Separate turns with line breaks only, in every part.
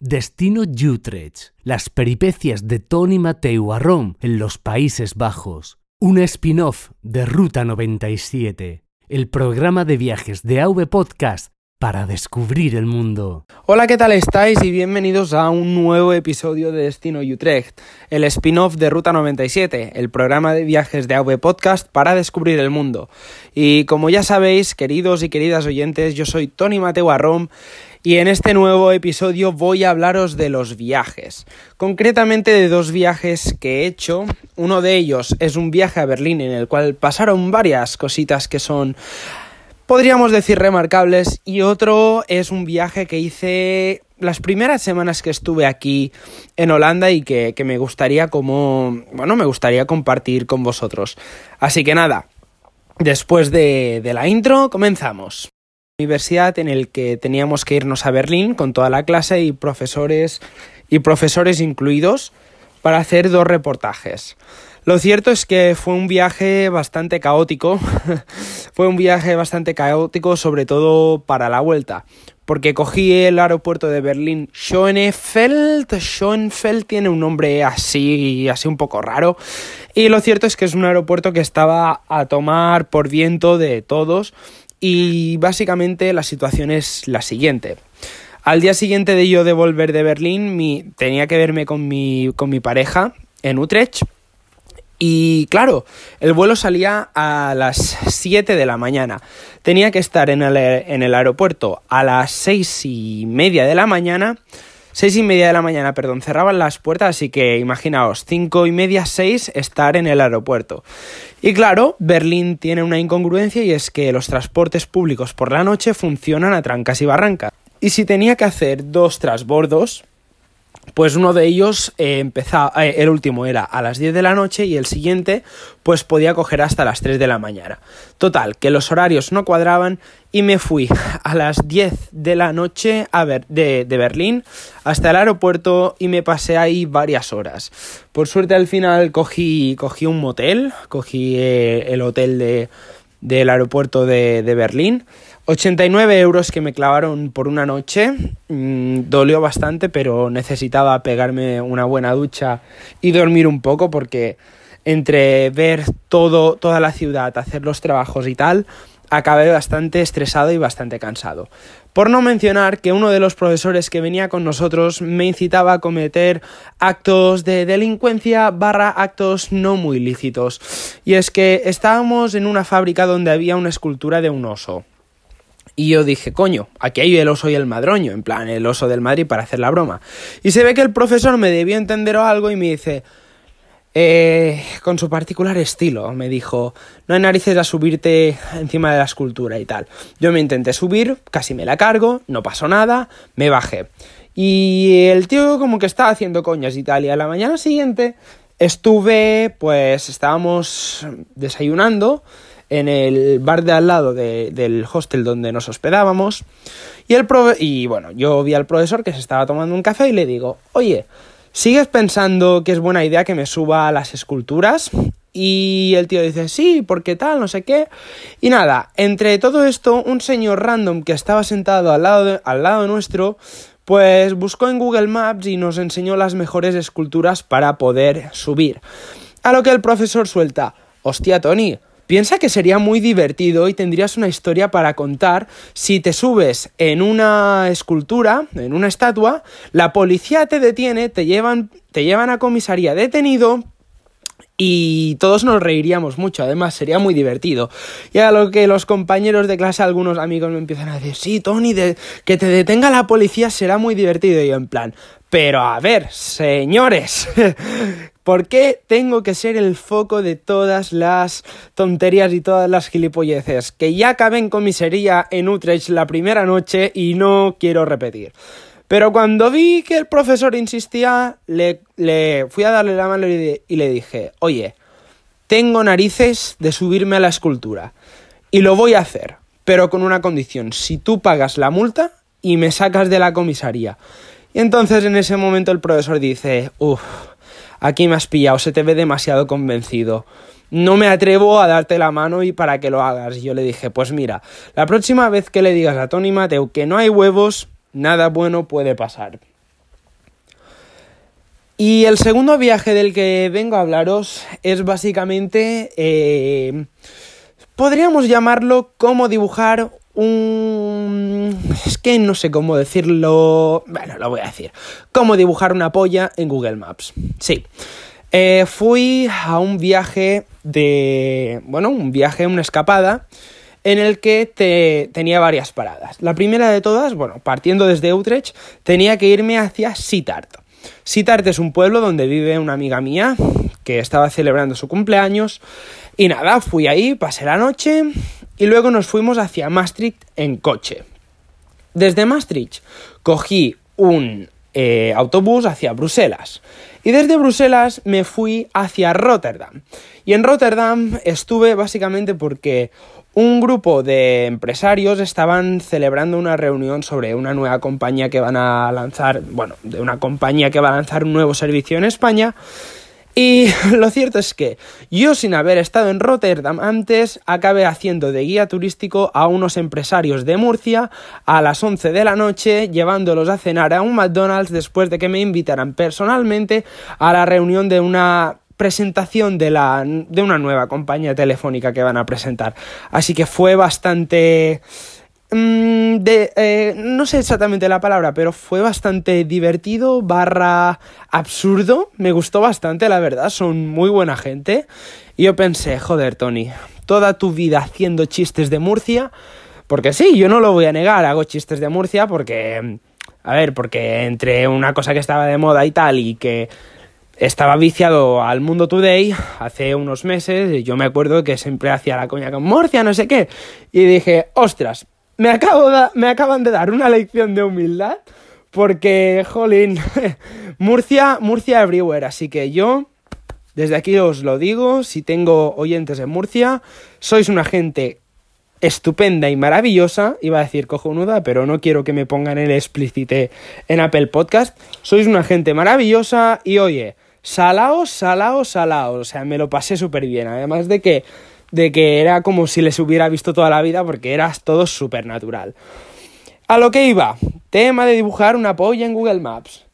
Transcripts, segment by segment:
Destino Utrecht, las peripecias de Tony Mateu a Rome en los Países Bajos, un spin-off de Ruta 97, el programa de viajes de AV Podcast para descubrir el mundo.
Hola, ¿qué tal estáis? Y bienvenidos a un nuevo episodio de Destino Utrecht, el spin-off de Ruta 97, el programa de viajes de AV Podcast para descubrir el mundo. Y como ya sabéis, queridos y queridas oyentes, yo soy Tony Mateo Arrom y en este nuevo episodio voy a hablaros de los viajes, concretamente de dos viajes que he hecho. Uno de ellos es un viaje a Berlín en el cual pasaron varias cositas que son, podríamos decir, remarcables, y otro es un viaje que hice las primeras semanas que estuve aquí en Holanda y que, me gustaría como, bueno, me gustaría compartir con vosotros. Así que nada, después de, de la intro, comenzamos universidad en el que teníamos que irnos a Berlín con toda la clase y profesores y profesores incluidos para hacer dos reportajes. Lo cierto es que fue un viaje bastante caótico, fue un viaje bastante caótico sobre todo para la vuelta, porque cogí el aeropuerto de Berlín Schönefeld, Schönefeld tiene un nombre así, así un poco raro, y lo cierto es que es un aeropuerto que estaba a tomar por viento de todos y básicamente la situación es la siguiente. Al día siguiente de yo de volver de Berlín, mi, tenía que verme con mi, con mi pareja en Utrecht. Y claro, el vuelo salía a las 7 de la mañana. Tenía que estar en el, aeropuerto a las seis y media de la mañana Seis y media de la mañana, perdón, cerraban las puertas, así que imaginaos, cinco y media, seis, estar en el aeropuerto. Y claro, Berlín tiene una incongruencia y es que los transportes públicos por la noche funcionan a trancas y barrancas. Y si tenía que hacer dos transbordos, pues uno de ellos eh, empezaba, eh, el último era a las 10 de la noche y el siguiente pues podía coger hasta las 3 de la mañana. Total, que los horarios no cuadraban y me fui a las 10 de la noche a ver, de, Berlín hasta el aeropuerto y me pasé ahí varias horas. Por suerte al final cogí, cogí un motel, cogí eh, el hotel de, del aeropuerto de, de Berlín 89 euros que me clavaron por una noche. Mm, dolió bastante, pero necesitaba pegarme una buena ducha y dormir un poco porque entre ver todo, toda la ciudad, hacer los trabajos y tal, acabé bastante estresado y bastante cansado. Por no mencionar que uno de los profesores que venía con nosotros me incitaba a cometer actos de delincuencia barra actos no muy lícitos. Y es que estábamos en una fábrica donde había una escultura de un oso. Y yo dije, coño, aquí hay el oso y el madroño, en plan, el oso del Madrid para hacer la broma. Y se ve que el profesor me debió entender algo y me dice, eh, con su particular estilo, me dijo, no hay narices a subirte encima de la escultura y tal. Yo me intenté subir, casi me la cargo, no pasó nada, me bajé. Y el tío como que estaba haciendo coñas y tal, y a la mañana siguiente estuve, pues estábamos desayunando en el bar de al lado del hostel donde nos hospedábamos. Y, el y bueno, yo vi al profesor que se estaba tomando un café y le digo, oye, ¿sigues pensando que es buena idea que me suba a las esculturas? Y el tío dice, sí, porque tal, no sé qué. Y nada, entre todo esto, un señor random que estaba sentado al lado, al lado nuestro, pues buscó en Google Maps y nos enseñó las mejores esculturas para poder subir. A lo que el profesor suelta, hostia, Tony, Piensa que sería muy divertido y tendrías una historia para contar si te subes en una escultura, en una estatua, la policía te detiene, te llevan, te llevan a comisaría detenido y todos nos reiríamos mucho, además sería muy divertido. Y a lo que los compañeros de clase, algunos amigos me empiezan a decir, sí, Tony, que te detenga la policía será muy divertido. Y yo en plan, pero a ver, señores, ¿Por qué tengo que ser el foco de todas las tonterías y todas las gilipolleces? Que ya acabé en comisaría en Utrecht la primera noche y no quiero repetir. Pero cuando vi que el profesor insistía, le, fui a darle la mano y le dije, oye, tengo narices de subirme a la escultura. Y lo voy a hacer, pero con una condición, si tú pagas la multa y me sacas de la comisaría. Y entonces en ese momento el profesor dice, uff, aquí me has pillado, se te ve demasiado convencido. No me atrevo a darte la mano y para que lo hagas. Y yo le dije, pues mira, la próxima vez que le digas a Tony Mateo que no hay huevos, nada bueno puede pasar. Y el segundo viaje del que vengo a hablaros es básicamente, eh, podríamos llamarlo cómo dibujar un... Es que no sé cómo decirlo... Bueno, lo voy a decir. Cómo dibujar una polla en Google Maps. Sí. Eh, fui a un viaje de... Bueno, un viaje, una escapada en el que te, tenía varias paradas. La primera de todas, bueno, partiendo desde Utrecht, tenía que irme hacia Sittard. Sittard es un pueblo donde vive una amiga mía que estaba celebrando su cumpleaños y nada, fui ahí, pasé la noche y luego nos fuimos hacia Maastricht en coche. Desde Maastricht cogí un eh, autobús hacia Bruselas y desde Bruselas me fui hacia Rotterdam. Y en Rotterdam estuve básicamente porque un grupo de empresarios estaban celebrando una reunión sobre una nueva compañía que van a lanzar, bueno, de una compañía que va a lanzar un nuevo servicio en España. Y lo cierto es que yo sin haber estado en Rotterdam antes, acabé haciendo de guía turístico a unos empresarios de Murcia a las 11 de la noche, llevándolos a cenar a un McDonald's después de que me invitaran personalmente a la reunión de una presentación de, la, de una nueva compañía telefónica que van a presentar. Así que fue bastante... Mm, de, eh, no sé exactamente la palabra, pero fue bastante divertido, barra absurdo. Me gustó bastante, la verdad. Son muy buena gente. Y yo pensé, joder, Tony, toda tu vida haciendo chistes de Murcia. Porque sí, yo no lo voy a negar, hago chistes de Murcia porque... A ver, porque entre una cosa que estaba de moda y tal y que estaba viciado al Mundo Today hace unos meses yo me acuerdo que siempre hacía la coña con Murcia, no sé qué. Y dije, ostras, me, acabo me acaban de dar una lección de humildad porque, jolín, Murcia, Murcia everywhere. Así que yo, desde aquí os lo digo, si tengo oyentes en Murcia, sois una gente estupenda y maravillosa, iba a decir cojonuda, pero no quiero que me pongan el explícite en Apple Podcast. Sois una gente maravillosa y oye, salao, salao, salao. O sea, me lo pasé súper bien. Además de que, de que era como si les hubiera visto toda la vida porque era todo súper natural. A lo que iba, tema de dibujar una polla en Google Maps.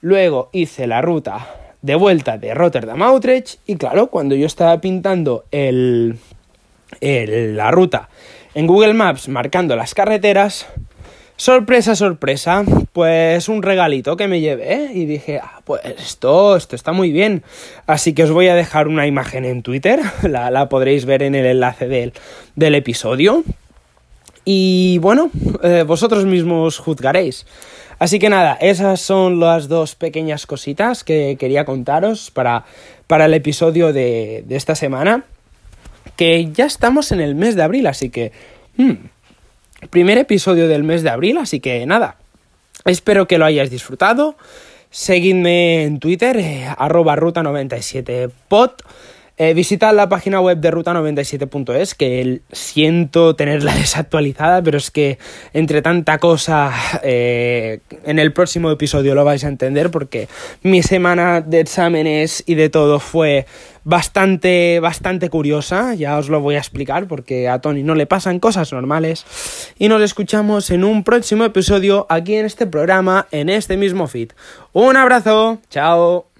Luego hice la ruta de vuelta de Rotterdam a Utrecht y claro, cuando yo estaba pintando el, el, la ruta en Google Maps marcando las carreteras, Sorpresa, sorpresa, pues un regalito que me llevé y dije, ah, pues esto, esto está muy bien. Así que os voy a dejar una imagen en Twitter, la, podréis ver en el enlace del, del episodio. Y bueno, eh, vosotros mismos juzgaréis. Así que nada, esas son las dos pequeñas cositas que quería contaros para, para el episodio de, de esta semana. Que ya estamos en el mes de abril, así que... Hmm, primer episodio del mes de abril, así que nada, espero que lo hayáis disfrutado. Seguidme en Twitter, eh, arroba ruta97pod. Eh, visitad la página web de ruta97.es, que siento tenerla desactualizada, pero es que entre tanta cosa eh, en el próximo episodio lo vais a entender porque mi semana de exámenes y de todo fue bastante, bastante curiosa, ya os lo voy a explicar porque a Tony no le pasan cosas normales y nos escuchamos en un próximo episodio aquí en este programa, en este mismo feed. Un abrazo, chao.